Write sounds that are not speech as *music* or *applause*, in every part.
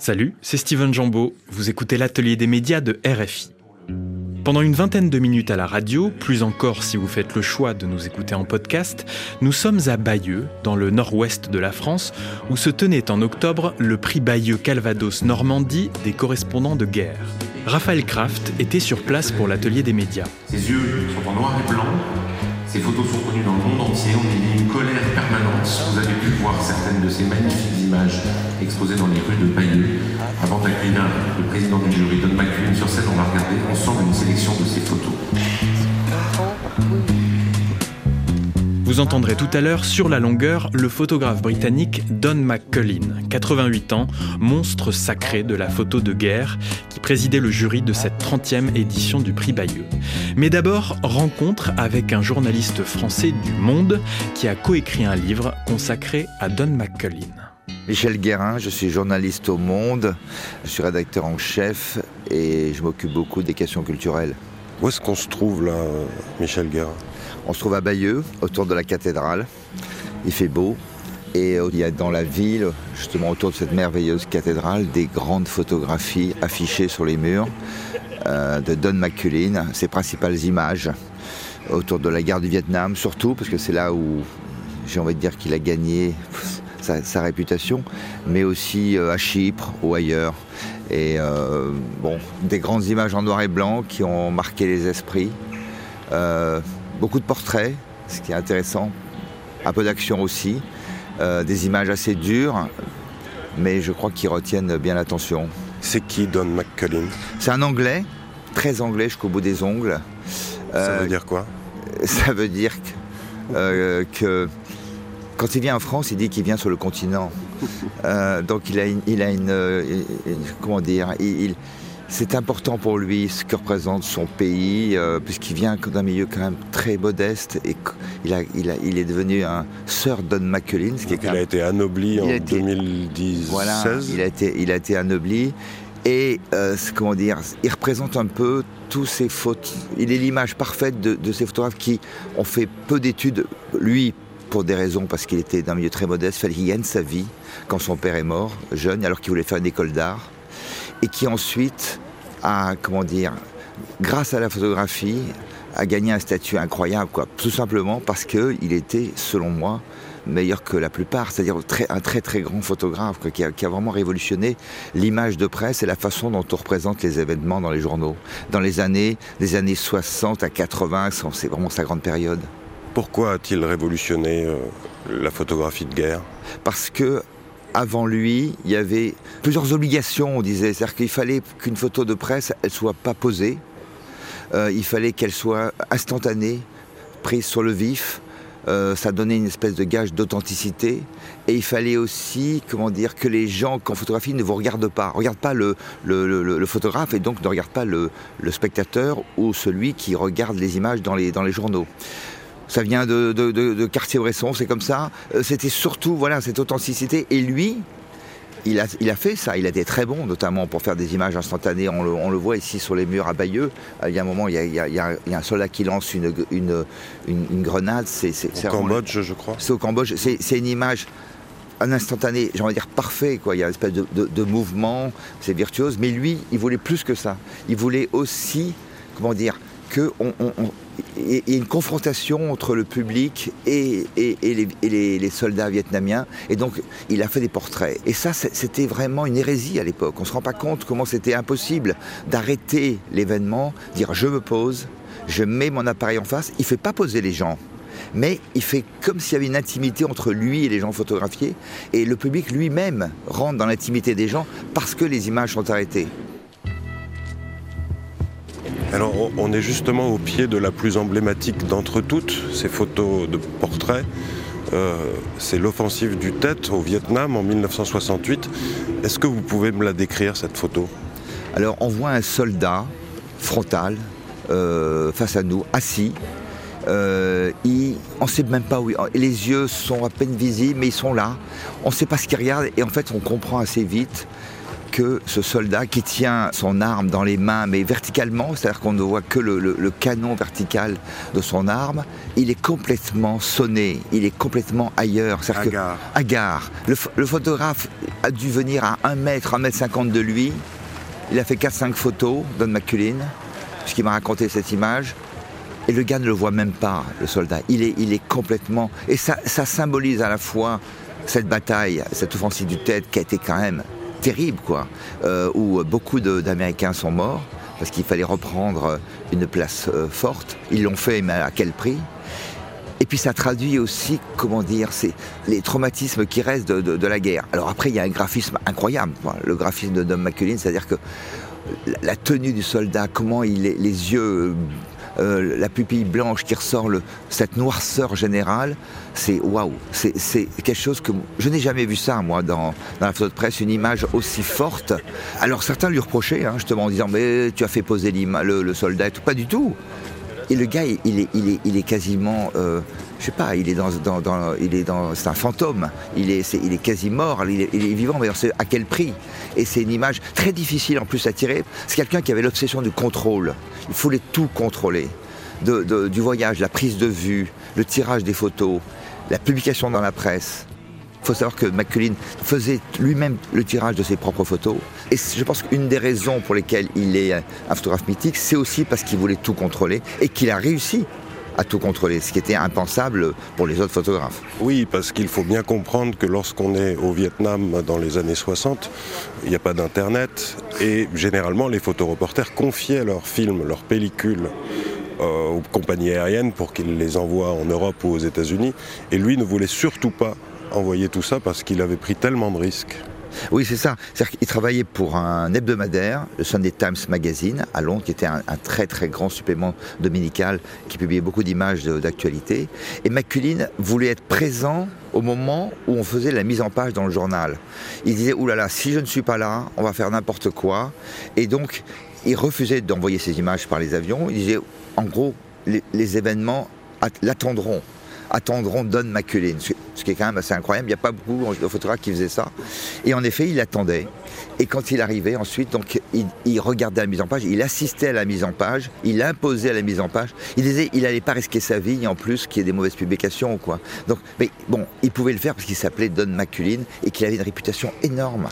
Salut, c'est Steven Jambeau. Vous écoutez l'atelier des médias de RFI. Pendant une vingtaine de minutes à la radio, plus encore si vous faites le choix de nous écouter en podcast, nous sommes à Bayeux, dans le nord-ouest de la France, où se tenait en octobre le prix Bayeux Calvados Normandie des correspondants de guerre. Raphaël Kraft était sur place pour l'atelier des médias. Ses yeux sont en noir et blanc, ces photos sont connues dans le monde entier. On y vit une colère permanente. Vous avez pu voir certaines de ces magnifiques images exposées dans les rues de Bayeux. Avant d'accueillir le président du jury, Don McCune, sur scène, on va regarder ensemble une sélection de ces photos. Vous entendrez tout à l'heure sur la longueur le photographe britannique Don McCullin, 88 ans, monstre sacré de la photo de guerre, qui présidait le jury de cette 30e édition du prix Bayeux. Mais d'abord, rencontre avec un journaliste français du Monde qui a coécrit un livre consacré à Don McCullin. Michel Guérin, je suis journaliste au Monde, je suis rédacteur en chef et je m'occupe beaucoup des questions culturelles. Où est-ce qu'on se trouve là, Michel Guérin? On se trouve à Bayeux, autour de la cathédrale. Il fait beau. Et il y a dans la ville, justement autour de cette merveilleuse cathédrale, des grandes photographies affichées sur les murs euh, de Don McCullin, ses principales images autour de la guerre du Vietnam, surtout parce que c'est là où j'ai envie de dire qu'il a gagné sa, réputation, mais aussi euh, à Chypre ou ailleurs. Et euh, bon, des grandes images en noir et blanc qui ont marqué les esprits beaucoup de portraits, ce qui est intéressant, un peu d'action aussi, euh, des images assez dures, mais je crois qu'ils retiennent bien l'attention. C'est qui Don McCullin? C'est un anglais, très anglais jusqu'au bout des ongles. ça veut euh, dire quoi? *laughs* Ça veut dire euh, que, quand il vient en France, il dit qu'il vient sur le continent. donc il a une, il a une, comment dire, il, c'est important pour lui ce que représente son pays, euh, puisqu'il vient d'un milieu quand même très modeste et il, a, il, est devenu un Sir Don McCullin. Ce qui il a été anobli en 2016. Voilà, il a été, il a été anobli. Et euh, comment dire, il représente un peu tous ces fautes. Il est l'image parfaite de, de, ces photographes qui ont fait peu d'études. Lui, pour des raisons, parce qu'il était d'un milieu très modeste, il fallait qu'il gagne sa vie quand son père est mort, jeune, alors qu'il voulait faire une école d'art et qui ensuite a, comment dire, grâce à la photographie, a gagné un statut incroyable, quoi. Tout simplement parce qu'il était, selon moi, meilleur que la plupart, c'est-à-dire un très très grand photographe qui, a, vraiment révolutionné l'image de presse et la façon dont on représente les événements dans les journaux. Dans les années, des années 60 à 80, c'est vraiment sa grande période. Pourquoi a-t-il révolutionné euh, la photographie de guerre? Parce que avant lui, il y avait plusieurs obligations, on disait. C'est-à-dire qu'il fallait qu'une photo de presse, elle soit pas posée. Euh, il fallait qu'elle soit instantanée, prise sur le vif. Euh, ça donnait une espèce de gage d'authenticité. Et il fallait aussi, comment dire, que les gens, qu'en photographie, ne vous regardent pas. Regardent pas le, photographe et donc ne regardent pas le, spectateur ou celui qui regarde les images dans les, dans les journaux ça vient de, de, Cartier-Bresson, c'est comme ça. Euh, c'était surtout voilà cette authenticité. Et lui, il a, il a, fait ça, il a été très bon, notamment pour faire des images instantanées. On le, on le voit ici sur les murs à Bayeux. Euh, il y a un moment, il y a, il y a, un soldat qui lance une, une, une, grenade. C'est, au Cambodge, je crois. C'est au Cambodge. C'est, une image un instantané, j'ai envie de dire parfait, quoi. Il y a une espèce de, de mouvement, c'est virtuose. Mais lui, il voulait plus que ça. Il voulait aussi, comment dire, que on, y a une confrontation entre le public et, les, soldats vietnamiens. Et donc, il a fait des portraits. Et ça, c'était vraiment une hérésie à l'époque. On ne se rend pas compte comment c'était impossible d'arrêter l'événement, dire je me pose, je mets mon appareil en face. Il ne fait pas poser les gens. Mais il fait comme s'il y avait une intimité entre lui et les gens photographiés. Et le public lui-même rentre dans l'intimité des gens parce que les images sont arrêtées. Alors on est justement au pied de la plus emblématique d'entre toutes, ces photos de portraits. Euh, c'est l'offensive du Tête au Vietnam en 1968. Est-ce que vous pouvez me la décrire, cette photo? Alors on voit un soldat frontal euh, face à nous, assis. Euh, on ne sait même pas où. Les yeux sont à peine visibles, mais ils sont là. On ne sait pas ce qu'ils regardent et en fait on comprend assez vite que ce soldat qui tient son arme dans les mains, mais verticalement, c'est-à-dire qu'on ne voit que le, canon vertical de son arme, il est complètement sonné, il est complètement ailleurs. Hagard. Hagard. Le, le, photographe a dû venir à 1 mètre, 1 mètre 50 de lui. Il a fait 4-5 photos, Don McCullin, puisqu'il m'a raconté cette image. Et le gars ne le voit même pas, le soldat. Il est, il est complètement. Et ça, ça symbolise à la fois cette bataille, cette offensive du tête qui a été quand même terrible, quoi, euh, où beaucoup d'Américains sont morts parce qu'il fallait reprendre une place euh, forte. Ils l'ont fait, mais à quel prix? Et puis ça traduit aussi, comment dire, c'est les traumatismes qui restent de, la guerre. Alors après, il y a un graphisme incroyable, le graphisme de Dom McCullin, c'est-à-dire que la tenue du soldat, comment il est, les yeux euh, la pupille blanche qui ressort, cette noirceur générale, c'est waouh. C'est quelque chose que je n'ai jamais vu ça, moi, dans, la photo de presse, une image aussi forte. Alors certains lui reprochaient, hein, justement, en disant Mais tu as fait poser le, le soldat et tout. Pas du tout. Et le gars, il est, il est, il est quasiment, euh, je sais pas, il est dans, il est dans, c'est un fantôme. Il est, il est quasi mort. Il est, vivant, mais à quel prix Et c'est une image très difficile en plus à tirer. C'est quelqu'un qui avait l'obsession du contrôle. Il fallait tout contrôler, du voyage, la prise de vue, le tirage des photos, la publication dans la presse. Il faut savoir que McCullin faisait lui-même le tirage de ses propres photos. Et je pense qu'une des raisons pour lesquelles il est un photographe mythique, c'est aussi parce qu'il voulait tout contrôler et qu'il a réussi à tout contrôler, ce qui était impensable pour les autres photographes. Oui, parce qu'il faut bien comprendre que lorsqu'on est au Vietnam dans les années 60, il n'y a pas d'Internet et généralement les photoreporters confiaient leurs films, leurs pellicules euh, aux compagnies aériennes pour qu'ils les envoient en Europe ou aux États-Unis. Et lui ne voulait surtout pas envoyer tout ça parce qu'il avait pris tellement de risques. Oui, c'est ça. C'est-à-dire qu'il travaillait pour un hebdomadaire, le Sunday Times Magazine, à Londres, qui était un, très très grand supplément dominical qui publiait beaucoup d'images d'actualité. Et McCullin voulait être présent au moment où on faisait la mise en page dans le journal. Il disait, oulala, si je ne suis pas là, on va faire n'importe quoi. Et donc, il refusait d'envoyer ces images par les avions. Il disait, en gros, les événements l'attendront attendront Don McCullin, ce qui est quand même assez incroyable. Il n'y a pas beaucoup de photographes qui faisaient ça. Et en effet, il attendait. Et quand il arrivait ensuite, donc il, regardait la mise en page, il assistait à la mise en page, il imposait à la mise en page. Il disait il n'allait pas risquer sa vie en plus qu'il y ait des mauvaises publications quoi. Donc, mais bon, il pouvait le faire parce qu'il s'appelait Don McCullin et qu'il avait une réputation énorme.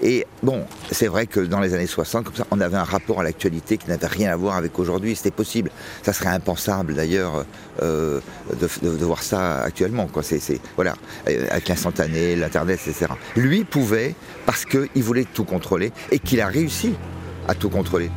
Et bon, c'est vrai que dans les années 60, comme ça, on avait un rapport à l'actualité qui n'avait rien à voir avec aujourd'hui. C'était possible. Ça serait impensable d'ailleurs euh, de, voir ça actuellement. C'est, voilà, avec l'instantané, l'internet, etc. Lui pouvait parce qu'il voulait tout contrôler et qu'il a réussi à tout contrôler.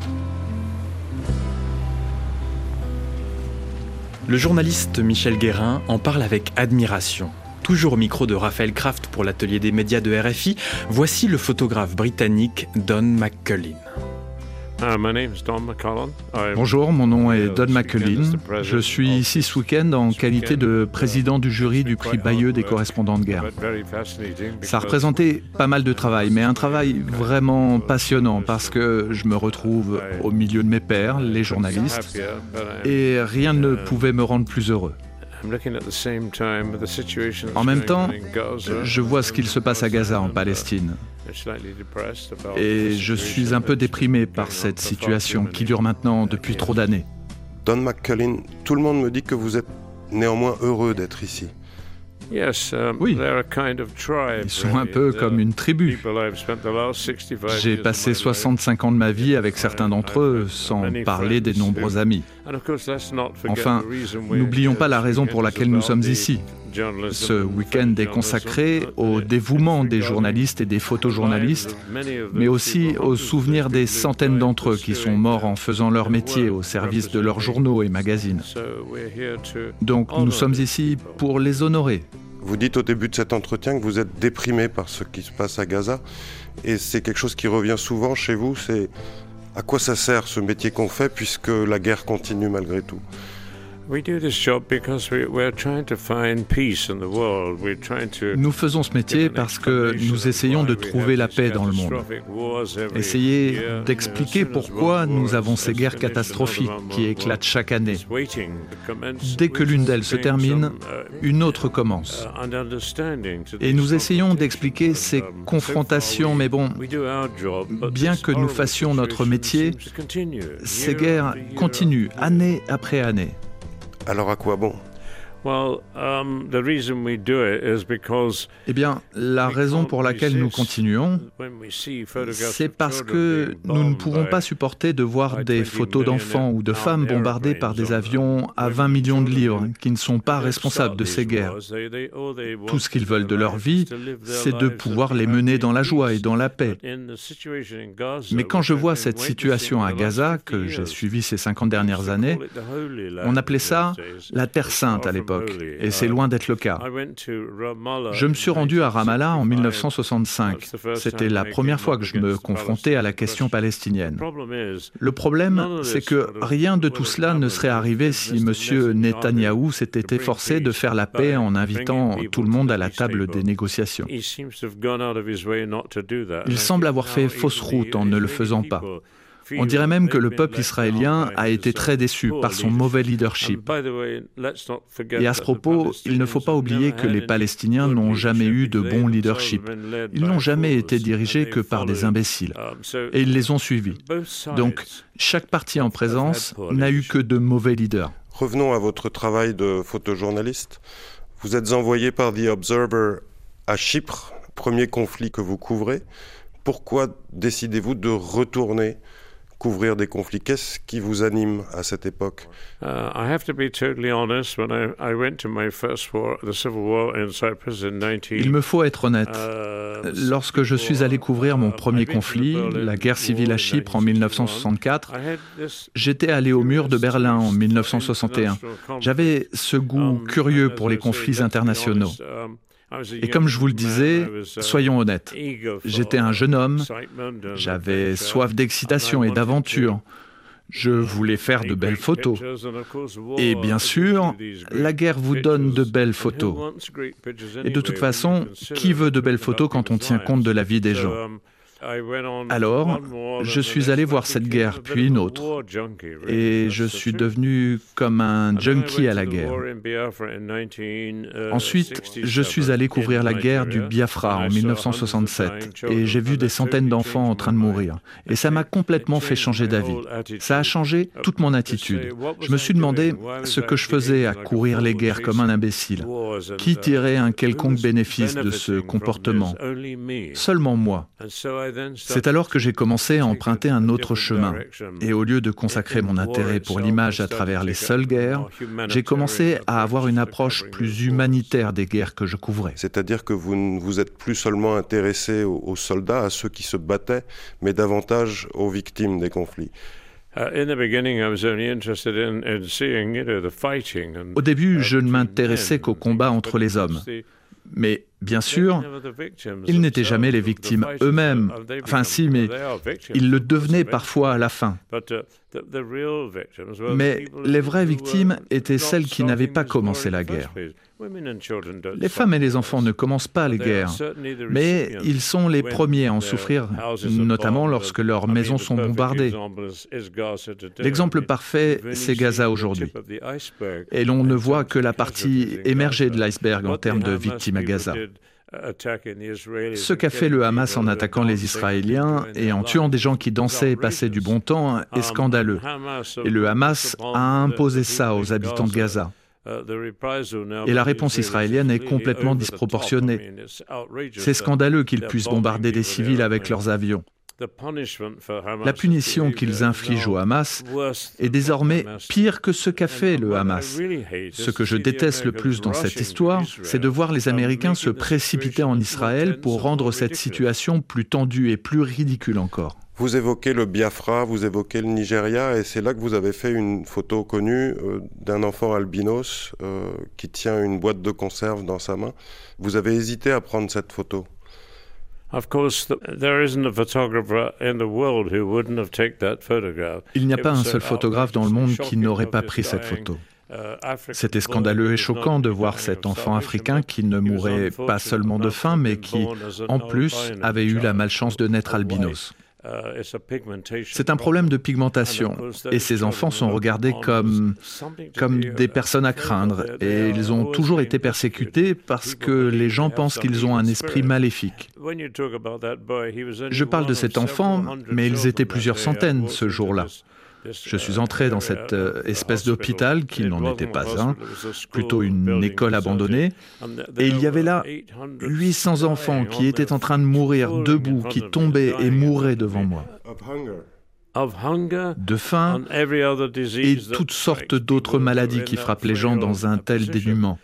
Le journaliste Michel Guérin en parle avec admiration. Toujours au micro de Raphaël Kraft pour l'atelier des médias de RFI, voici le photographe britannique Don McCullin. Uh, Bonjour, mon nom est Don McCullin. Je suis ici ce week-end en qualité de président du jury du prix Bayeux des correspondants de guerre. Ça a représenté pas mal de travail, mais un travail vraiment passionnant parce que je me retrouve au milieu de mes pairs, les journalistes, et rien ne pouvait me rendre plus heureux. En même temps, je vois ce qu'il se passe à Gaza en Palestine. Et je suis un peu déprimé par cette situation qui dure maintenant depuis trop d'années. Don McCullin, tout le monde me dit que vous êtes néanmoins heureux d'être ici. Um, oui, ils sont un peu comme une tribu. J'ai passé 65 ans de ma vie avec certains d'entre eux, sans parler des nombreux amis. Enfin, n'oublions pas la raison pour laquelle nous sommes ici. Ce week-end est consacré au dévouement des journalistes et des photojournalistes, mais aussi au souvenir des centaines d'entre eux qui sont morts en faisant leur métier au service de leurs journaux et magazines. Donc nous sommes ici pour les honorer. Vous dites au début de cet entretien que vous êtes déprimé par ce qui se passe à Gaza, et c'est quelque chose qui revient souvent chez vous, c'est à quoi ça sert ce métier qu'on fait puisque la guerre continue malgré tout? Nous faisons ce métier parce que nous essayons de trouver la paix dans le monde. Essayer d'expliquer pourquoi nous avons ces guerres catastrophiques qui éclatent chaque année. Dès que l'une d'elles se termine, une autre commence. Et nous essayons d'expliquer ces confrontations, mais bon, bien que nous fassions notre métier, ces guerres continuent année après année. Alors à quoi bon? Eh bien, la raison pour laquelle nous continuons, c'est parce que nous ne pouvons pas supporter de voir des photos d'enfants ou de femmes bombardées par des avions à 20 millions de livres qui ne sont pas responsables de ces guerres. Tout ce qu'ils veulent de leur vie, c'est de pouvoir les mener dans la joie et dans la paix. Mais quand je vois cette situation à Gaza, que j'ai suivie ces 50 dernières années, on appelait ça la Terre sainte à l'époque et c'est loin d'être le cas. Je me suis rendu à Ramallah en 1965. C'était la première fois que je me confrontais à la question palestinienne. Le problème, c'est que rien de tout cela ne serait arrivé si M. Netanyahou s'était efforcé de faire la paix en invitant tout le monde à la table des négociations. Il semble avoir fait fausse route en ne le faisant pas. On dirait même que le peuple israélien a été très déçu par son mauvais leadership. Et à ce propos, il ne faut pas oublier que les Palestiniens n'ont jamais eu de bon leadership. Ils n'ont jamais été dirigés que par des imbéciles. Et ils les ont suivis. Donc, chaque parti en présence n'a eu que de mauvais leaders. Revenons à votre travail de photojournaliste. Vous êtes envoyé par The Observer à Chypre, premier conflit que vous couvrez. Pourquoi décidez-vous de retourner couvrir des conflits. Qu'est-ce qui vous anime à cette époque? Il me faut être honnête. Uh, Lorsque je suis allé couvrir mon uh, premier conflit, la guerre civile à Chypre en 1964, j'étais allé au mur de Berlin en 1961. J'avais ce goût um, curieux pour les conflits internationaux. Um, et comme je vous le disais, soyons honnêtes, j'étais un jeune homme, j'avais soif d'excitation et d'aventure. Je voulais faire de belles photos. Et bien sûr, la guerre vous donne de belles photos. Et de toute façon, qui veut de belles photos quand on tient compte de la vie des gens? Alors, je suis allé voir cette guerre, puis une autre, et je suis devenu comme un junkie à la guerre. Ensuite, je suis allé couvrir la guerre du Biafra en 1967, et j'ai vu des centaines d'enfants en train de mourir. Et ça m'a complètement fait changer d'avis. Ça a changé toute mon attitude. Je me suis demandé ce que je faisais à courir les guerres comme un imbécile. Qui tirait un quelconque bénéfice de ce comportement? Seulement moi. C'est alors que j'ai commencé à emprunter un autre chemin. Et au lieu de consacrer mon intérêt pour l'image à travers les seules guerres, j'ai commencé à avoir une approche plus humanitaire des guerres que je couvrais. C'est-à-dire que vous ne vous êtes plus seulement intéressé aux soldats, à ceux qui se battaient, mais davantage aux victimes des conflits. Au début, je ne m'intéressais qu'au combat entre les hommes. Mais bien sûr, ils n'étaient jamais les victimes eux-mêmes. Enfin si, mais ils le devenaient parfois à la fin. Mais les vraies victimes étaient celles qui n'avaient pas commencé la guerre. Les femmes et les enfants ne commencent pas les guerres, mais ils sont les premiers à en souffrir, notamment lorsque leurs maisons sont bombardées. L'exemple parfait, c'est Gaza aujourd'hui. Et l'on ne voit que la partie émergée de l'iceberg en termes de victimes à Gaza. Ce qu'a fait le Hamas en attaquant les Israéliens et en tuant des gens qui dansaient et passaient du bon temps est scandaleux. Et le Hamas a imposé ça aux habitants de Gaza. Et la réponse israélienne est complètement disproportionnée. C'est scandaleux qu'ils puissent bombarder des civils avec leurs avions. La punition qu'ils infligent au Hamas est désormais pire que ce qu'a fait le Hamas. Ce que je déteste le plus dans cette histoire, c'est de voir les Américains se précipiter en Israël pour rendre cette situation plus tendue et plus ridicule encore. Vous évoquez le Biafra, vous évoquez le Nigeria, et c'est là que vous avez fait une photo connue euh, d'un enfant albinos euh, qui tient une boîte de conserve dans sa main. Vous avez hésité à prendre cette photo? Il n'y a pas un seul photographe dans le monde qui n'aurait pas pris cette photo. C'était scandaleux et choquant de voir cet enfant africain qui ne mourait pas seulement de faim, mais qui, en plus, avait eu la malchance de naître albinos. C'est un problème de pigmentation. Et ces enfants sont regardés comme, comme des personnes à craindre. Et ils ont toujours été persécutés parce que les gens pensent qu'ils ont un esprit maléfique. Je parle de cet enfant, mais ils étaient plusieurs centaines ce jour-là. Je suis entré dans cette euh, espèce d'hôpital qui n'en était pas un, plutôt une école abandonnée, et il y avait là 800 enfants qui étaient en train de mourir debout, qui tombaient et mouraient devant moi de faim et toutes sortes d'autres maladies qui frappent les gens dans un tel dénuement.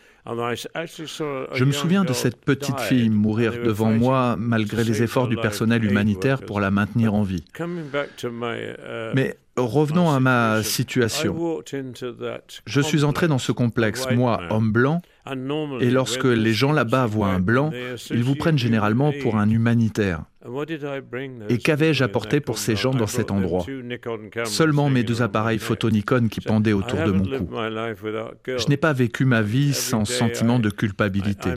Je me souviens de cette petite fille mourir devant moi malgré les efforts du personnel humanitaire pour la maintenir en vie. Mais revenons à ma situation. Je suis entré dans ce complexe, moi, homme blanc, et lorsque les gens là-bas voient un blanc, ils vous prennent généralement pour un humanitaire. Et qu'avais-je apporté pour ces gens dans cet endroit? Seulement mes deux appareils photo Nikon qui pendaient autour de mon cou. Je n'ai pas vécu ma vie sans sentiment de culpabilité.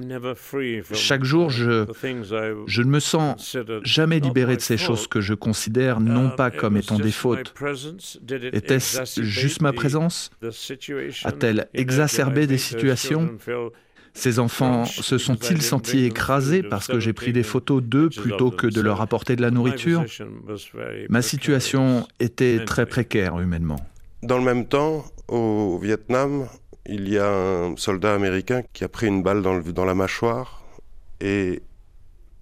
Chaque jour, je, je ne me sens jamais libéré de ces choses que je considère non pas comme étant des fautes. Était-ce juste ma présence? A-t-elle exacerbé des situations? Ces enfants se sont-ils sentis écrasés parce que j'ai pris des photos d'eux plutôt que de leur apporter de la nourriture Ma situation était très précaire humainement. Dans le même temps, au Vietnam, il y a un soldat américain qui a pris une balle dans, dans la mâchoire et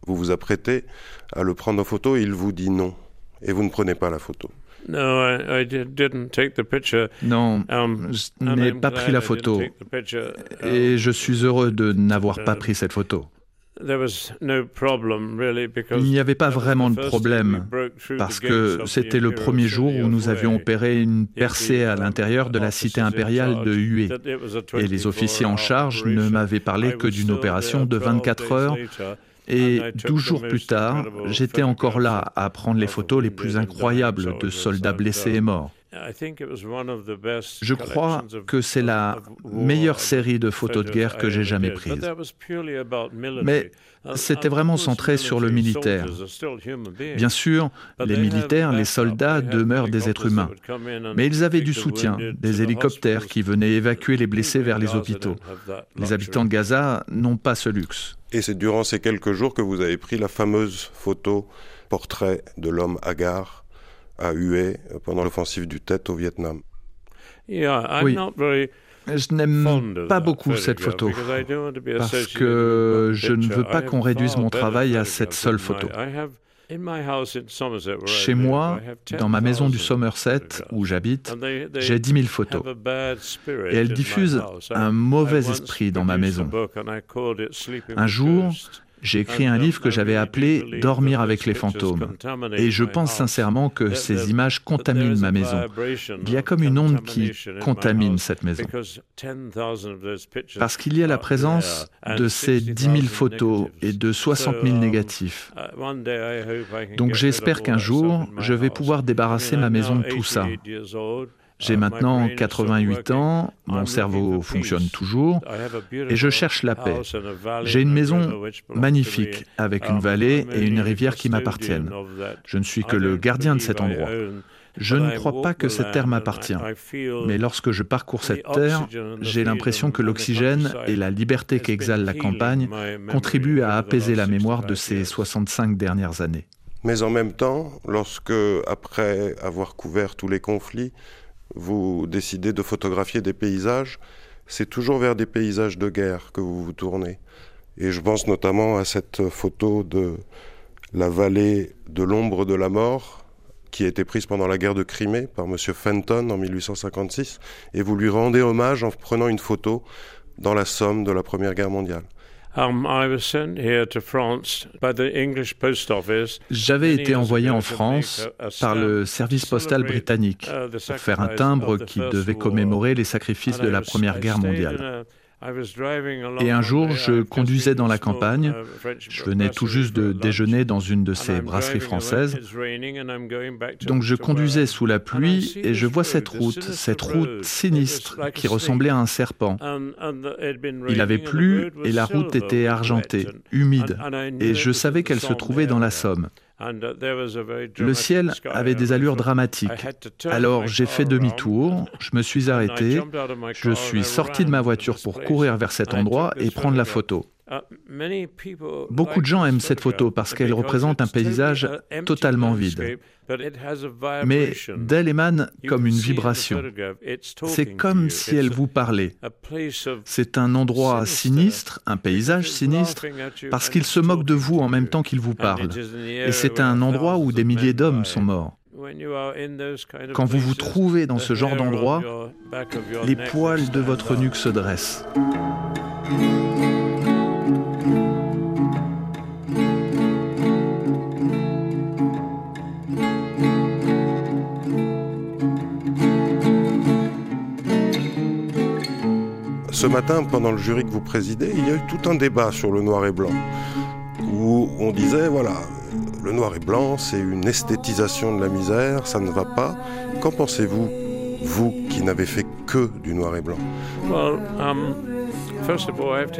vous vous apprêtez à le prendre en photo et il vous dit non. Et vous ne prenez pas la photo. Non, um, je n'ai pas pris la photo. Et je suis heureux de n'avoir pas pris cette photo. Il n'y avait pas vraiment de problème parce que c'était le premier jour où nous avions opéré une percée à l'intérieur de la cité impériale de Hue. Et les officiers en charge ne m'avaient parlé que d'une opération de 24 heures et douze jours plus tard, j'étais encore là à prendre les photos les plus incroyables de soldats blessés et morts. Je crois que c'est la meilleure série de photos de guerre que j'ai jamais prise. Mais c'était vraiment centré sur le militaire. Bien sûr, les militaires, les soldats demeurent des êtres humains. Mais ils avaient du soutien, des hélicoptères qui venaient évacuer les blessés vers les hôpitaux. Les habitants de Gaza n'ont pas ce luxe. Et c'est durant ces quelques jours que vous avez pris la fameuse photo portrait de l'homme hagard à Hue pendant l'offensive du Tet au Vietnam. Oui. Je n'aime pas beaucoup cette photo parce que je ne veux pas qu'on réduise mon travail à cette seule photo. Chez moi, dans ma maison du Somerset où j'habite, j'ai 10 000 photos. Et elles diffusent un mauvais esprit dans ma maison. Un jour, j'ai écrit un livre que j'avais appelé Dormir avec les fantômes. Et je pense sincèrement que ces images contaminent ma maison. Il y a comme une onde qui contamine cette maison. Parce qu'il y a la présence de ces 10 000 photos et de 60 000 négatifs. Donc j'espère qu'un jour, je vais pouvoir débarrasser ma maison de tout ça. J'ai maintenant 88 ans, mon cerveau fonctionne toujours et je cherche la paix. J'ai une maison magnifique avec une vallée et une rivière qui m'appartiennent. Je ne suis que le gardien de cet endroit. Je ne crois pas que cette terre m'appartient, mais lorsque je parcours cette terre, j'ai l'impression que l'oxygène et la liberté qu'exhale la campagne contribuent à apaiser la mémoire de ces 65 dernières années. Mais en même temps, lorsque, après avoir couvert tous les conflits, vous décidez de photographier des paysages, c'est toujours vers des paysages de guerre que vous vous tournez. Et je pense notamment à cette photo de la vallée de l'ombre de la mort, qui a été prise pendant la guerre de Crimée par M. Fenton en 1856, et vous lui rendez hommage en prenant une photo dans la Somme de la Première Guerre mondiale. J'avais été envoyé en France par le service postal britannique uh, pour faire un timbre qui devait commémorer les sacrifices de la Première Guerre mondiale. Et un jour, je conduisais dans la campagne. Je venais tout juste de déjeuner dans une de ces brasseries françaises. Donc je conduisais sous la pluie et je vois cette route, cette route sinistre qui ressemblait à un serpent. Il avait plu et la route était argentée, humide, et je savais qu'elle se trouvait dans la Somme. Le ciel avait des allures dramatiques. Alors j'ai fait demi-tour, je me suis arrêté, je suis sorti de ma voiture pour courir vers cet endroit et prendre la photo. Beaucoup de gens aiment cette photo parce qu'elle représente un paysage totalement vide. Mais d'elle émane comme une vibration. C'est comme si elle vous parlait. C'est un endroit sinistre, un paysage sinistre, parce qu'il se moque de vous en même temps qu'il vous parle. Et c'est un endroit où des milliers d'hommes sont morts. Quand vous vous trouvez dans ce genre d'endroit, les poils de votre nuque se dressent. Ce matin, pendant le jury que vous présidez, il y a eu tout un débat sur le noir et blanc, où on disait, voilà, le noir et blanc, c'est une esthétisation de la misère, ça ne va pas. Qu'en pensez-vous, vous qui n'avez fait que du noir et blanc? Um,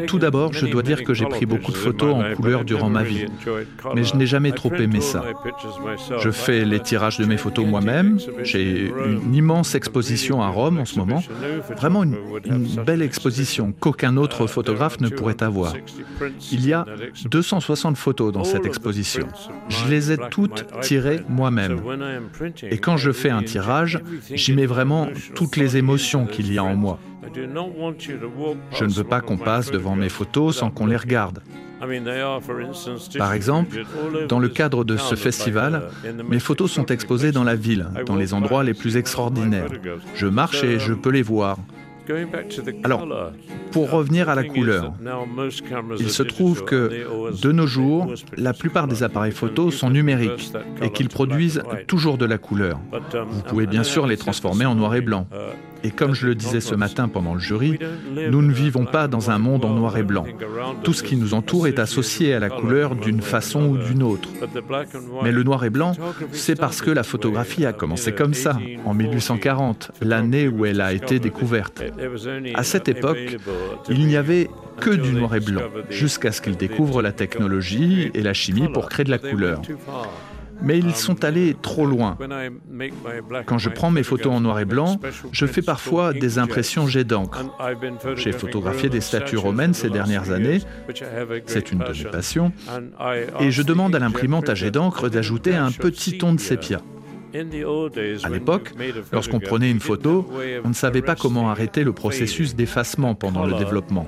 tout d'abord, je dois dire que j'ai pris beaucoup de photos en couleur durant ma vie, mais je n'ai jamais trop aimé ça. Je fais les tirages de mes photos moi-même, j'ai une immense exposition à Rome en ce moment, vraiment une, belle exposition qu'aucun autre photographe ne pourrait avoir. Il y a 260 photos dans cette exposition. Je les ai toutes tirées moi-même. Et quand je fais un tirage, j'y mets vraiment toutes les émotions qu'il y a en moi. Je ne veux pas qu'on passe devant mes photos sans qu'on les regarde. Par exemple, dans le cadre de ce festival, mes photos sont exposées dans la ville, dans les endroits les plus extraordinaires. Je marche et je peux les voir. Alors, pour revenir à la couleur, il se trouve que de nos jours, la plupart des appareils photos sont numériques et qu'ils produisent toujours de la couleur. Vous pouvez bien sûr les transformer en noir et blanc. Et comme je le disais ce matin pendant le jury, nous ne vivons pas dans un monde en noir et blanc. Tout ce qui nous entoure est associé à la couleur d'une façon ou d'une autre. Mais le noir et blanc, c'est parce que la photographie a commencé comme ça, en 1840, l'année où elle a été découverte. À cette époque, il n'y avait que du noir et blanc, jusqu'à ce qu'ils découvrent la technologie et la chimie pour créer de la couleur mais ils sont allés trop loin. Quand je prends mes photos en noir et blanc, je fais parfois des impressions jet d'encre. J'ai photographié des statues romaines ces dernières années, c'est une de mes passions, et je demande à l'imprimante à jet d'encre d'ajouter un petit ton de sépia. À l'époque, lorsqu'on prenait une photo, on ne savait pas comment arrêter le processus d'effacement pendant le développement.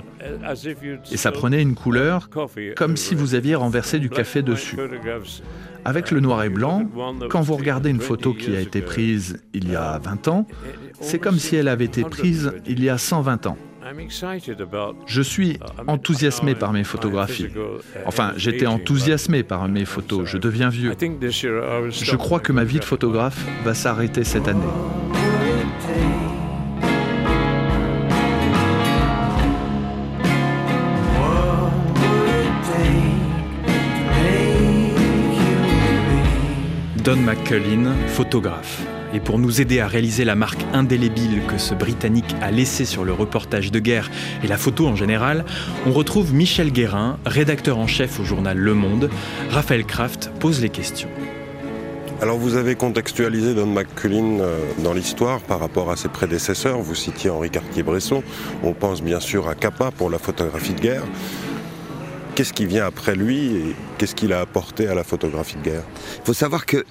Et ça prenait une couleur comme si vous aviez renversé du café dessus. Avec le noir et blanc, quand vous regardez une photo qui a été prise il y a 20 ans, c'est comme si elle avait été prise il y a 120 ans. Je suis enthousiasmé par mes photographies. Enfin, j'étais enthousiasmé par mes photos. Je deviens vieux. Je crois que ma vie de photographe va s'arrêter cette année. Don McCullin, photographe. Et pour nous aider à réaliser la marque indélébile que ce Britannique a laissée sur le reportage de guerre et la photo en général, on retrouve Michel Guérin, rédacteur en chef au journal Le Monde. Raphaël Kraft pose les questions. Alors vous avez contextualisé Don McCullin euh, dans l'histoire par rapport à ses prédécesseurs. Vous citiez Henri Cartier-Bresson. On pense bien sûr à Capa pour la photographie de guerre qu'est-ce qui vient après lui et qu'est-ce qu'il a apporté à la photographie de guerre? Il faut savoir que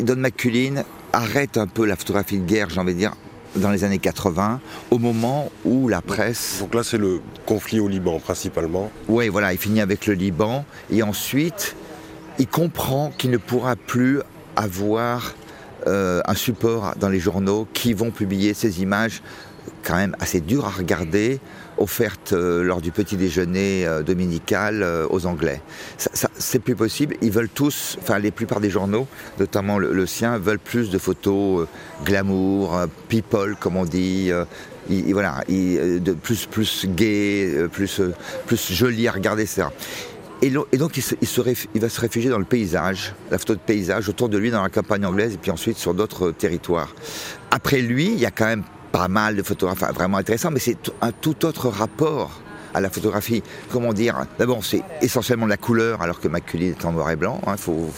Don McCullin arrête un peu la photographie de guerre, j'ai envie de dire, dans les années 80, au moment où la presse... Donc là, c'est le conflit au Liban, principalement. Oui, voilà, il finit avec le Liban, et ensuite, il comprend qu'il ne pourra plus avoir euh, un support dans les journaux qui vont publier ces images quand même assez dures à regarder, offerte euh, lors du petit déjeuner euh, dominical euh, aux Anglais. C'est plus possible. Ils veulent tous, enfin les plupart des journaux, notamment le, sien, veulent plus de photos glamour, people comme on dit. il, voilà, il, de plus, plus gai, plus, plus joli à regarder, etc. Et, donc il, va se réfugier dans le paysage, la photo de paysage, autour de lui dans la campagne anglaise et puis ensuite sur d'autres territoires. Après lui, il y a quand même pas mal de photographes vraiment intéressants, mais c'est un tout autre rapport à la photographie. Comment dire D'abord, c'est essentiellement la couleur, alors que Maculine est en noir et blanc, il hein, faut,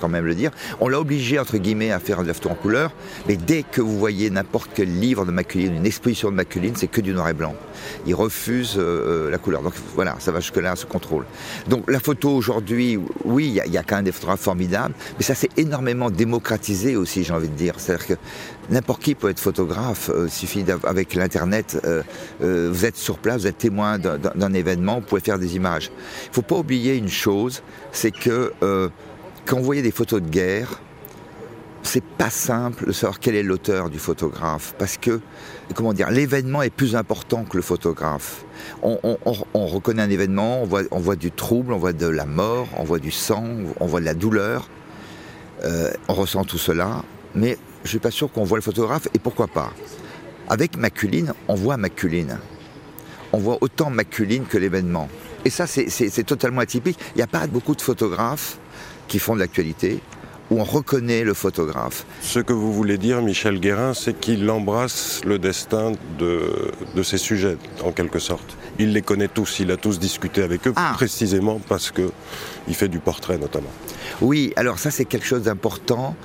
quand même le dire. On l'a obligé, entre guillemets, à faire de photo en couleur, mais dès que vous voyez n'importe quel livre de Maculine, une exposition de Maculine, c'est que du noir et blanc. Il refuse euh, la couleur. Donc voilà, ça va jusque-là, ce contrôle. Donc la photo aujourd'hui, oui, il y, a quand même des photographes formidables, mais ça s'est énormément démocratisé aussi, j'ai envie de dire. C'est-à-dire que n'importe qui peut être photographe, euh, suffit avec l'Internet, euh, vous êtes sur place, vous êtes témoin d'un événement, vous pouvez faire des images. Il ne faut pas oublier une chose, c'est que euh, quand vous voyez des photos de guerre, c'est pas simple de savoir quel est l'auteur du photographe, parce que, comment dire, l'événement est plus important que le photographe. On, reconnaît un événement, on voit, du trouble, on voit de la mort, on voit du sang, on voit de la douleur, euh, on ressent tout cela, je suis pas sûr qu'on voit le photographe, et pourquoi pas? Avec Maculine, on voit Maculine on voit autant Maculine que l'événement. Et ça, c'est totalement atypique. Il n'y a pas beaucoup de photographes qui font de l'actualité où on reconnaît le photographe. Ce que vous voulez dire, Michel Guérin, c'est qu'il embrasse le destin de, de ses sujets, en quelque sorte. Il les connaît tous, il a tous discuté avec eux, ah. précisément parce qu'il fait du portrait notamment. Oui, alors ça c'est quelque chose d'important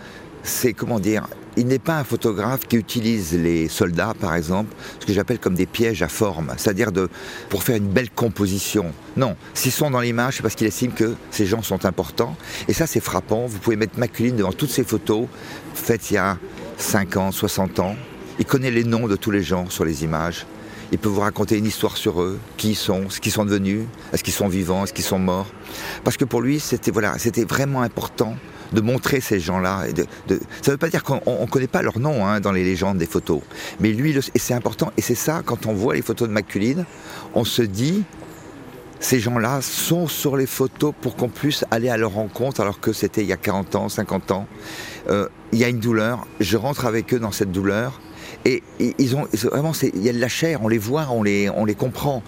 c'est comment dire, il n'est pas un photographe qui utilise les soldats, par exemple, ce que j'appelle comme des pièges à forme, c'est-à-dire de, pour faire une belle composition. Non, s'ils sont dans l'image, c'est parce qu'il estime que ces gens sont importants. Et ça, c'est frappant. Vous pouvez mettre Maculine devant toutes ces photos faites il y a 5 ans, 60 ans. Il connaît les noms de tous les gens sur les images. Il peut vous raconter une histoire sur eux, qui ils sont, ce qu'ils sont devenus, est-ce qu'ils sont vivants, est-ce qu'ils sont morts. Parce que pour lui, c'était voilà, c'était vraiment important de montrer ces gens-là. De, Ça ne veut pas dire qu'on ne connaît pas leur nom hein, dans les légendes des photos. Mais lui, et c'est important, et c'est ça, quand on voit les photos de Maculine, on se dit, ces gens-là sont sur les photos pour qu'on puisse aller à leur rencontre alors que c'était il y a 40 ans, 50 ans. Euh, il y a une douleur, je rentre avec eux dans cette douleur. Et, ils ont vraiment, il y a de la chair, on les voit, on les, on les comprend.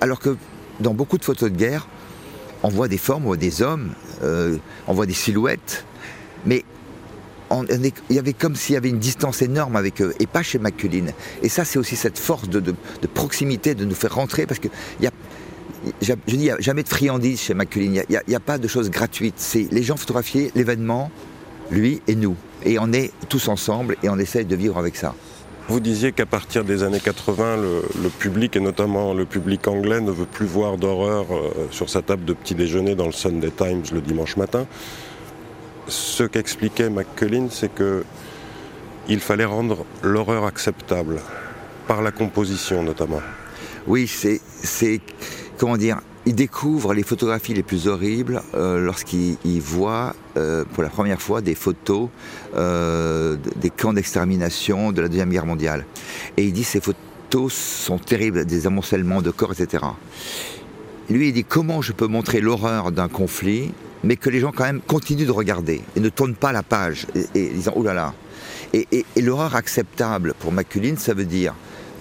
Alors que dans beaucoup de photos de guerre, on voit des formes, on voit des hommes, euh, on voit des silhouettes, mais il y avait comme s'il y avait une distance énorme avec eux, et pas chez Maculine. Et ça, c'est aussi cette force de, proximité, de nous faire rentrer, parce que a, je dis, il n'y a jamais de friandises chez Maculine, il n'y a, pas de choses gratuites. C'est les gens photographiés, l'événement, lui et nous. Et on est tous ensemble et on essaye de vivre avec ça. Vous disiez qu'à partir des années 80, le, public, et notamment le public anglais, ne veut plus voir d'horreur euh, sur sa table de petit déjeuner dans le Sunday Times le dimanche matin. Ce qu'expliquait McCullin, c'est que il fallait rendre l'horreur acceptable, par la composition notamment. Oui, c'est, comment dire, il découvre les photographies les plus horribles euh, lorsqu'il voit euh, pour la première fois des photos euh, des camps d'extermination de la Deuxième Guerre mondiale. Et il dit ces photos sont terribles, des amoncellements de corps, etc. Lui, il dit comment je peux montrer l'horreur d'un conflit, mais que les gens quand même continuent de regarder et ne tournent pas la page, et, disant oh là là. Et, et l'horreur acceptable pour Maculine, ça veut dire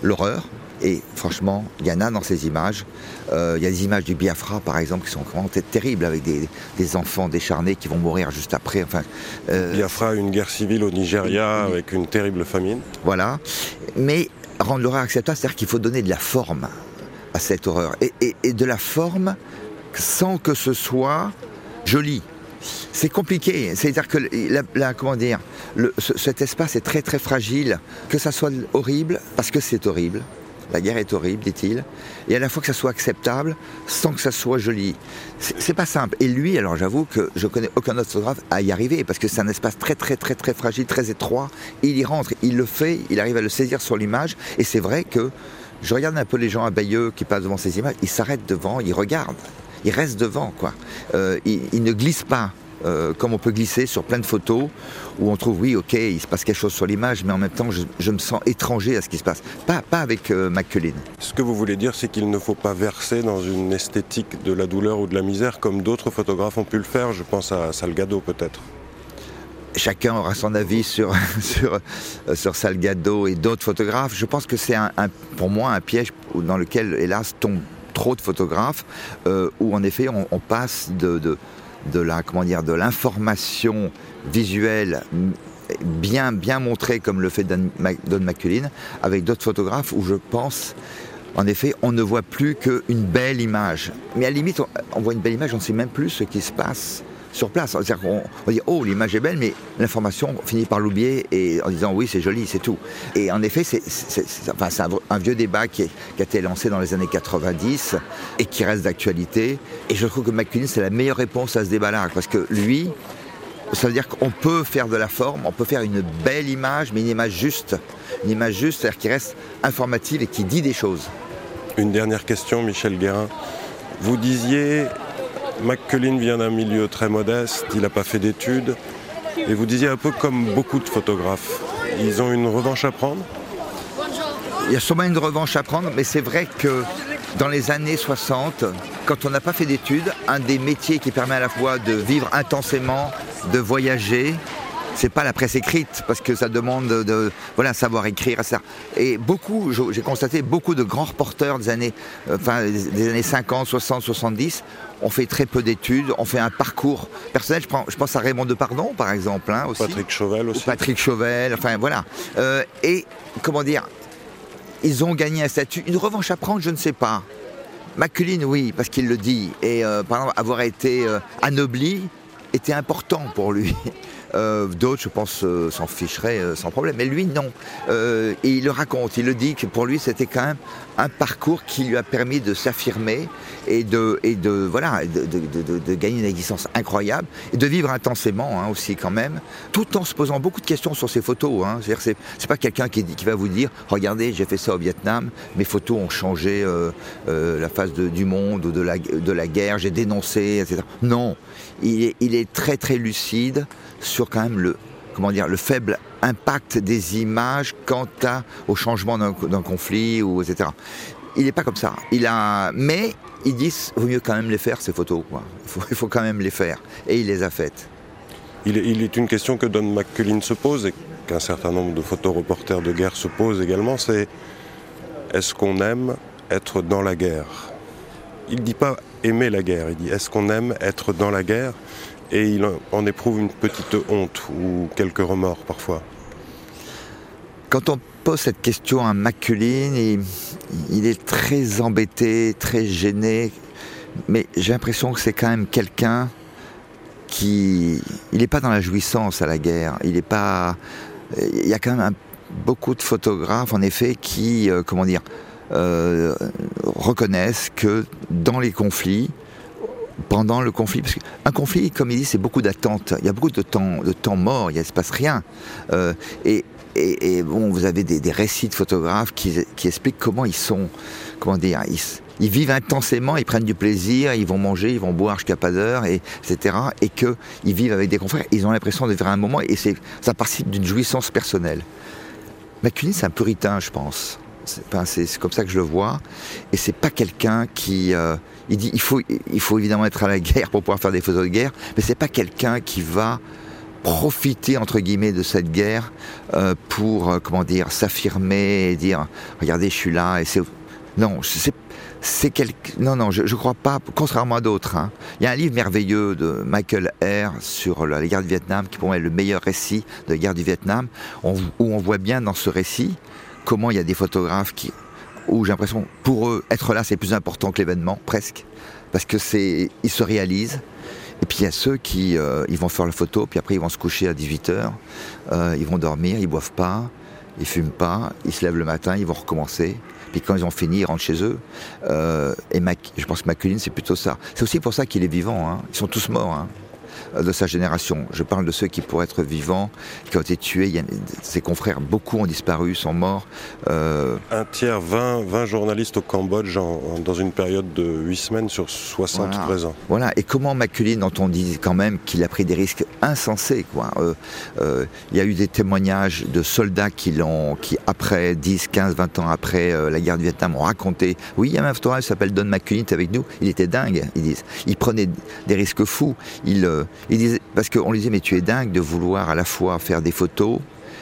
l'horreur, et franchement, il y en a dans ces images. Euh, il y a des images du Biafra, par exemple, qui sont vraiment terribles, avec des, enfants décharnés qui vont mourir juste après. Enfin, euh, Biafra, une guerre civile au Nigeria, avec une terrible famine. Voilà. Mais rendre l'horreur acceptable, c'est-à-dire qu'il faut donner de la forme à cette horreur. Et, de la forme sans que ce soit joli. C'est compliqué. C'est-à-dire que la, comment dire, cet espace est très très fragile. Que ça soit horrible, parce que c'est horrible la guerre est horrible, dit-il, et à la fois que ça soit acceptable sans que ça soit joli. C'est pas simple. Et lui, alors j'avoue que je connais aucun autre photographe à y arriver, parce que c'est un espace très très très très fragile, très étroit. il y rentre, il le fait, il arrive à le saisir sur l'image, et c'est vrai que je regarde un peu les gens à Bayeux qui passent devant ces images, ils s'arrêtent devant, ils regardent, ils restent devant, quoi. Euh, ils ne glissent pas. Euh, comme on peut glisser sur plein de photos où on trouve, oui, ok, il se passe quelque chose sur l'image, mais en même temps, je, me sens étranger à ce qui se passe. Pas, pas avec euh, Ce que vous voulez dire, c'est qu'il ne faut pas verser dans une esthétique de la douleur ou de la misère comme d'autres photographes ont pu le faire. Je pense à Salgado peut-être. chacun aura son avis sur, *laughs* sur, sur Salgado et d'autres photographes. Je pense que c'est un, pour moi un piège dans lequel, hélas, tombent trop de photographes, où en effet on, passe de, de, de la comment dire de l'information visuelle bien, bien montré comme le fait Don, Don McCullin, avec d'autres photographes où je pense, en effet, on ne voit plus qu'une belle image. Mais à la limite, on, voit une belle image, on ne sait même plus ce qui se passe sur place. C'est-à-dire on dit oh l'image est belle, mais l'information finit par l'oublier et en disant oui c'est joli, c'est tout. Et en effet c'est enfin, un, un, vieux débat qui, a été lancé dans les années 90 et qui reste d'actualité. Et je trouve que McCullin c'est la meilleure réponse à ce débat-là parce que lui ça veut dire qu'on peut faire de la forme, on peut faire une belle image, mais une image juste. Une image juste, c'est-à-dire qui reste informative et qui dit des choses. Une dernière question, Michel Guérin. Vous disiez, McCullin vient d'un milieu très modeste, il n'a pas fait d'études, et vous disiez un peu comme beaucoup de photographes, ils ont une revanche à prendre? Il y a sûrement une revanche à prendre, mais c'est vrai que dans les années 60, quand on n'a pas fait d'études, un des métiers qui permet à la fois de vivre intensément, de voyager, c'est pas la presse écrite parce que ça demande de voilà savoir écrire ça et beaucoup j'ai constaté beaucoup de grands reporters des années euh, enfin des années 50 60 70 ont fait très peu d'études ont fait un parcours personnel je, pense à Raymond Depardon par exemple hein, aussi Patrick Chauvel aussi Patrick Chauvel enfin voilà euh, et comment dire ils ont gagné un statut. Une revanche à prendre, je ne sais pas. Maculine, oui, parce qu'il le dit. Et euh, par exemple, avoir été euh, anobli était important pour lui. Euh, d'autres, je pense, s'en ficheraient sans problème. Mais lui, non. il le raconte, il le dit que pour lui, c'était quand même un parcours qui lui a permis de s'affirmer et de, et de, voilà, de, gagner une existence incroyable et de vivre intensément hein, aussi quand même, tout en se posant beaucoup de questions sur ses photos. Hein. C'est, pas quelqu'un qui, qui, va vous dire regardez j'ai fait ça au Vietnam, mes photos ont changé euh, euh, la face du monde ou de la, de la guerre, j'ai dénoncé, etc. Non, il il est très très lucide sur quand même le, comment dire, le faible impact des images quant à, au changement d'un conflit, ou etc il n'est pas comme ça. Il a, mais ils disent, vaut mieux quand même les faire ces photos. Quoi. Il, faut, quand même les faire. Et il les a faites. Il est, il est une question que Don McCullin se pose et qu'un certain nombre de photoreporters de guerre se posent également. C'est est-ce qu'on aime être dans la guerre? Il ne dit pas aimer la guerre. Il dit est-ce qu'on aime être dans la guerre? Et il en éprouve une petite honte ou quelques remords parfois. Quand on pose cette question à Maculine, il, est très embêté, très gêné, mais j'ai l'impression que c'est quand même quelqu'un qui... Il n'est pas dans la jouissance à la guerre, il n'est pas... Il y a quand même beaucoup de photographes, en effet, qui, euh, comment dire, euh, reconnaissent que dans les conflits, pendant le conflit. Parce qu'un conflit, comme il dit, c'est beaucoup d'attentes. Il y a beaucoup de temps, de temps mort, il ne se passe rien. Euh, et et, bon, vous avez des, récits de photographes qui, expliquent comment ils sont, comment dire, ils, vivent intensément, ils prennent du plaisir, ils vont manger, ils vont boire jusqu'à pas d'heure, et, etc. Et qu'ils vivent avec des confrères, ils ont l'impression de vivre un moment, et ça participe d'une jouissance personnelle. McCullin, c'est un puritain, je pense. C'est comme ça que je le vois. Et c'est pas quelqu'un qui. Euh, il dit faut, évidemment être à la guerre pour pouvoir faire des photos de guerre, mais c'est pas quelqu'un qui va profiter entre guillemets de cette guerre euh, pour euh, comment dire s'affirmer et dire regardez je suis là et c'est non c'est non non je, je crois pas contrairement à d'autres hein. il y a un livre merveilleux de Michael Eyre sur la, guerre du Vietnam qui pour moi est le meilleur récit de la guerre du Vietnam où on voit bien dans ce récit comment il y a des photographes qui où j'ai l'impression pour eux être là c'est plus important que l'événement presque parce que c'est ils se réalisent et puis il y a ceux qui euh, vont faire la photo, puis après ils vont se coucher à 18h, euh, ils vont dormir, ils boivent pas, ils fument pas, ils se lèvent le matin, ils vont recommencer. Puis quand ils ont fini, ils rentrent chez eux. Euh, et je pense que McCullin, c'est plutôt ça. C'est aussi pour ça qu'il est vivant. Hein. Ils sont tous morts. Hein. Euh, de sa génération. Je parle de ceux qui pourraient être vivants, qui ont été tués. Il y a, ses confrères, beaucoup ont disparu, sont morts. Euh, Un tiers, 20, 20 journalistes au Cambodge dans une période de 8 semaines sur 60 voilà. présents. Voilà, et comment Maculin, dont on dit quand même qu'il a pris des risques insensés, quoi. Euh, il y a eu des témoignages de soldats qui l'ont, qui après 10, 15, 20 ans après la guerre du Vietnam ont raconté, oui, il y a un photographe qui s'appelle Don McCullin avec nous, il était dingue, ils disent. Il prenait des risques fous, il, Il disait, parce qu'on lui disait, mais tu es dingue de vouloir à la fois faire des photos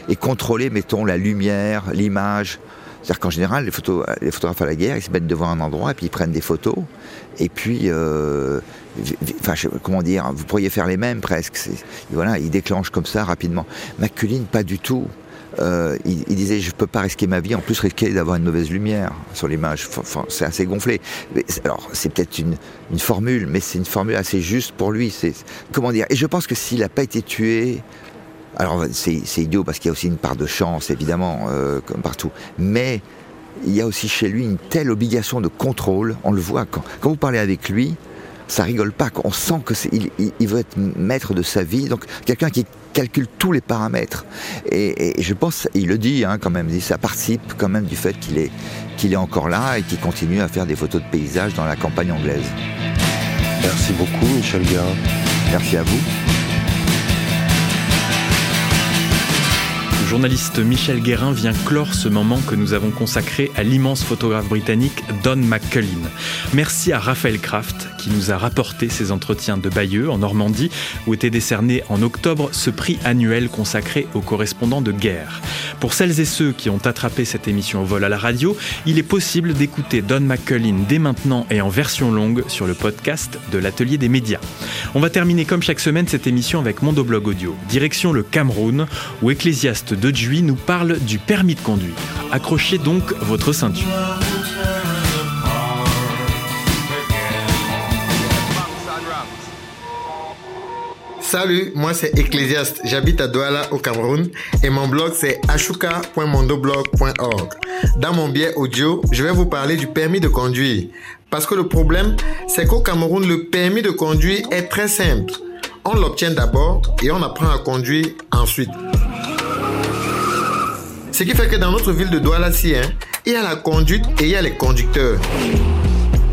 et contrôler, mettons, la lumière, l'image. C'est-à-dire qu'en général, les, photographes à la guerre, ils se mettent devant un endroit et puis ils prennent des photos. Et puis, euh, comment dire, vous pourriez faire les mêmes presque. Voilà, ils déclenchent comme ça rapidement. McCullin, pas du tout. Euh, il, disait je peux pas risquer ma vie, en plus risquer d'avoir une mauvaise lumière sur l'image. C'est assez gonflé. alors c'est peut-être une, formule, mais c'est une formule assez juste pour lui. C'est comment dire? Et je pense que s'il n'a pas été tué, alors c'est idiot parce qu'il y a aussi une part de chance évidemment, euh, comme partout. Mais il y a aussi chez lui une telle obligation de contrôle. On le voit quand, quand vous parlez avec lui ça rigole pas. On sent que il, il, veut être maître de sa vie. Donc quelqu'un qui calcule tous les paramètres. Et, je pense, il le dit hein, quand même, dit, ça participe quand même du fait qu'il est, qu'il est encore là et qu'il continue à faire des photos de paysages dans la campagne anglaise. Merci beaucoup Michel Guérin. Merci à vous. Journaliste Michel Guérin vient clore ce moment que nous avons consacré à l'immense photographe britannique Don McCullin. Merci à Raphaël Kraft qui nous a rapporté ses entretiens de Bayeux en Normandie où était décerné en octobre ce prix annuel consacré aux correspondants de guerre. Pour celles et ceux qui ont attrapé cette émission au vol à la radio, il est possible d'écouter Don McCullin dès maintenant et en version longue sur le podcast de l'Atelier des médias. On va terminer comme chaque semaine cette émission avec Mondoblog Audio. Direction le Cameroun où Ecclésiaste de Juy nous parle du permis de conduire. Accrochez donc votre ceinture. Salut, moi c'est Ecclésiaste, j'habite à Douala au Cameroun et mon blog c'est ashuka.mondoblog.org. Dans mon biais audio, je vais vous parler du permis de conduire. Parce que le problème, c'est qu'au Cameroun, le permis de conduire est très simple. On l'obtient d'abord et on apprend à conduire ensuite. Ce qui fait que dans notre ville de Douala-Si, hein, il y a la conduite et il y a les conducteurs.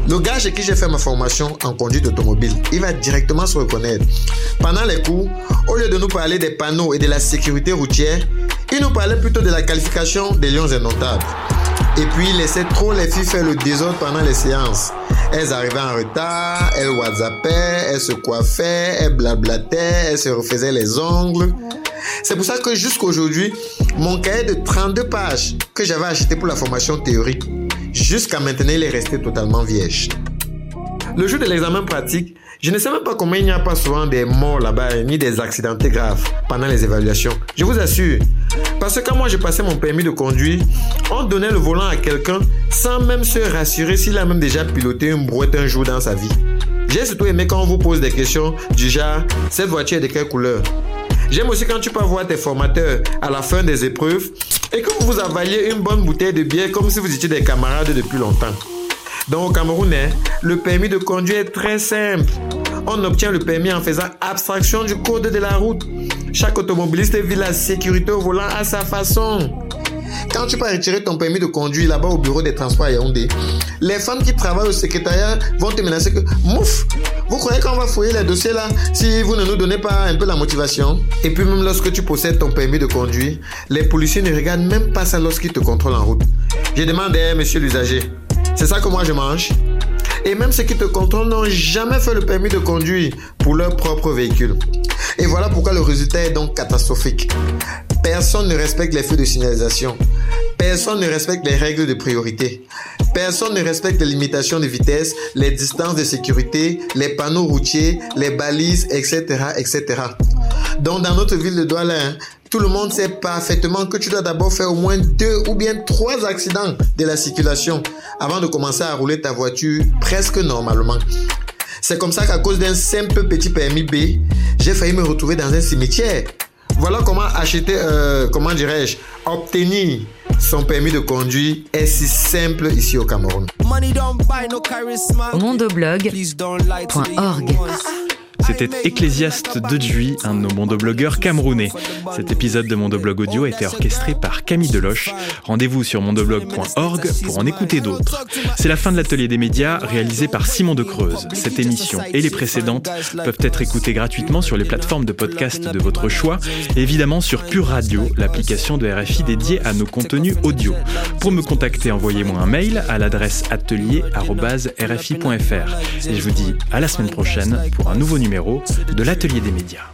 Le gars chez qui j'ai fait ma formation en conduite automobile, il va directement se reconnaître. Pendant les cours, au lieu de nous parler des panneaux et de la sécurité routière, il nous parlait plutôt de la qualification des lions indomptables. Et puis il laissait trop les filles faire le désordre pendant les séances. Elles arrivaient en retard, elles whatsappaient, elles se coiffaient, elles blablataient, elles se refaisaient les ongles. C'est pour ça que jusqu'aujourd'hui, mon cahier de 32 pages que j'avais acheté pour la formation théorique, jusqu'à maintenant, il est resté totalement vierge. Le jour de l'examen pratique, je ne sais même pas comment il n'y a pas souvent des morts là-bas, ni des accidentés graves pendant les évaluations. Je vous assure. Parce que quand moi j'ai passé mon permis de conduire, on donnait le volant à quelqu'un sans même se rassurer s'il a même déjà piloté une brouette un jour dans sa vie. J'ai surtout aimé quand on vous pose des questions du genre, cette voiture est de quelle couleur? J'aime aussi quand tu peux voir tes formateurs à la fin des épreuves et que vous avaliez une bonne bouteille de bière comme si vous étiez des camarades depuis longtemps. Donc au Cameroun, hein, le permis de conduire est très simple. On obtient le permis en faisant abstraction du code de la route. Chaque automobiliste vit la sécurité au volant à sa façon. Quand tu vas retirer ton permis de conduire là-bas au bureau des transports à Yaoundé, les femmes qui travaillent au secrétariat vont te menacer que mouf, vous croyez qu'on va fouiller les dossiers là si vous ne nous donnez pas un peu la motivation? Et puis même lorsque tu possèdes ton permis de conduire, les policiers ne regardent même pas ça lorsqu'ils te contrôlent en route. Je demande, à monsieur l'usager, c'est ça que moi je mange? Et même ceux qui te contrôlent n'ont jamais fait le permis de conduire pour leur propre véhicule. Et voilà pourquoi le résultat est donc catastrophique. Personne ne respecte les feux de signalisation. Personne ne respecte les règles de priorité. Personne ne respecte les limitations de vitesse, les distances de sécurité, les panneaux routiers, les balises, etc., etc. Donc, dans notre ville de Douala, hein, tout le monde sait parfaitement que tu dois d'abord faire au moins deux ou bien trois accidents de la circulation avant de commencer à rouler ta voiture presque normalement. C'est comme ça qu'à cause d'un simple petit permis B, j'ai failli me retrouver dans un cimetière. Voilà comment acheter, euh, comment dirais-je, obtenir son permis de conduire est si simple ici au Cameroun. Mondoblog.org c'était Ecclésiaste de Juy, un de nos mondoblogueurs camerounais. Cet épisode de Mondoblog Audio a été orchestré par Camille Deloche. Rendez-vous sur mondoblog.org pour en écouter d'autres. C'est la fin de l'atelier des médias réalisé par Simon de Creuse. Cette émission et les précédentes peuvent être écoutées gratuitement sur les plateformes de podcast de votre choix évidemment sur Pure Radio, l'application de RFI dédiée à nos contenus audio. Pour me contacter, envoyez-moi un mail à l'adresse atelier.rfi.fr. Et je vous dis à la semaine prochaine pour un nouveau numéro de l'Atelier des médias.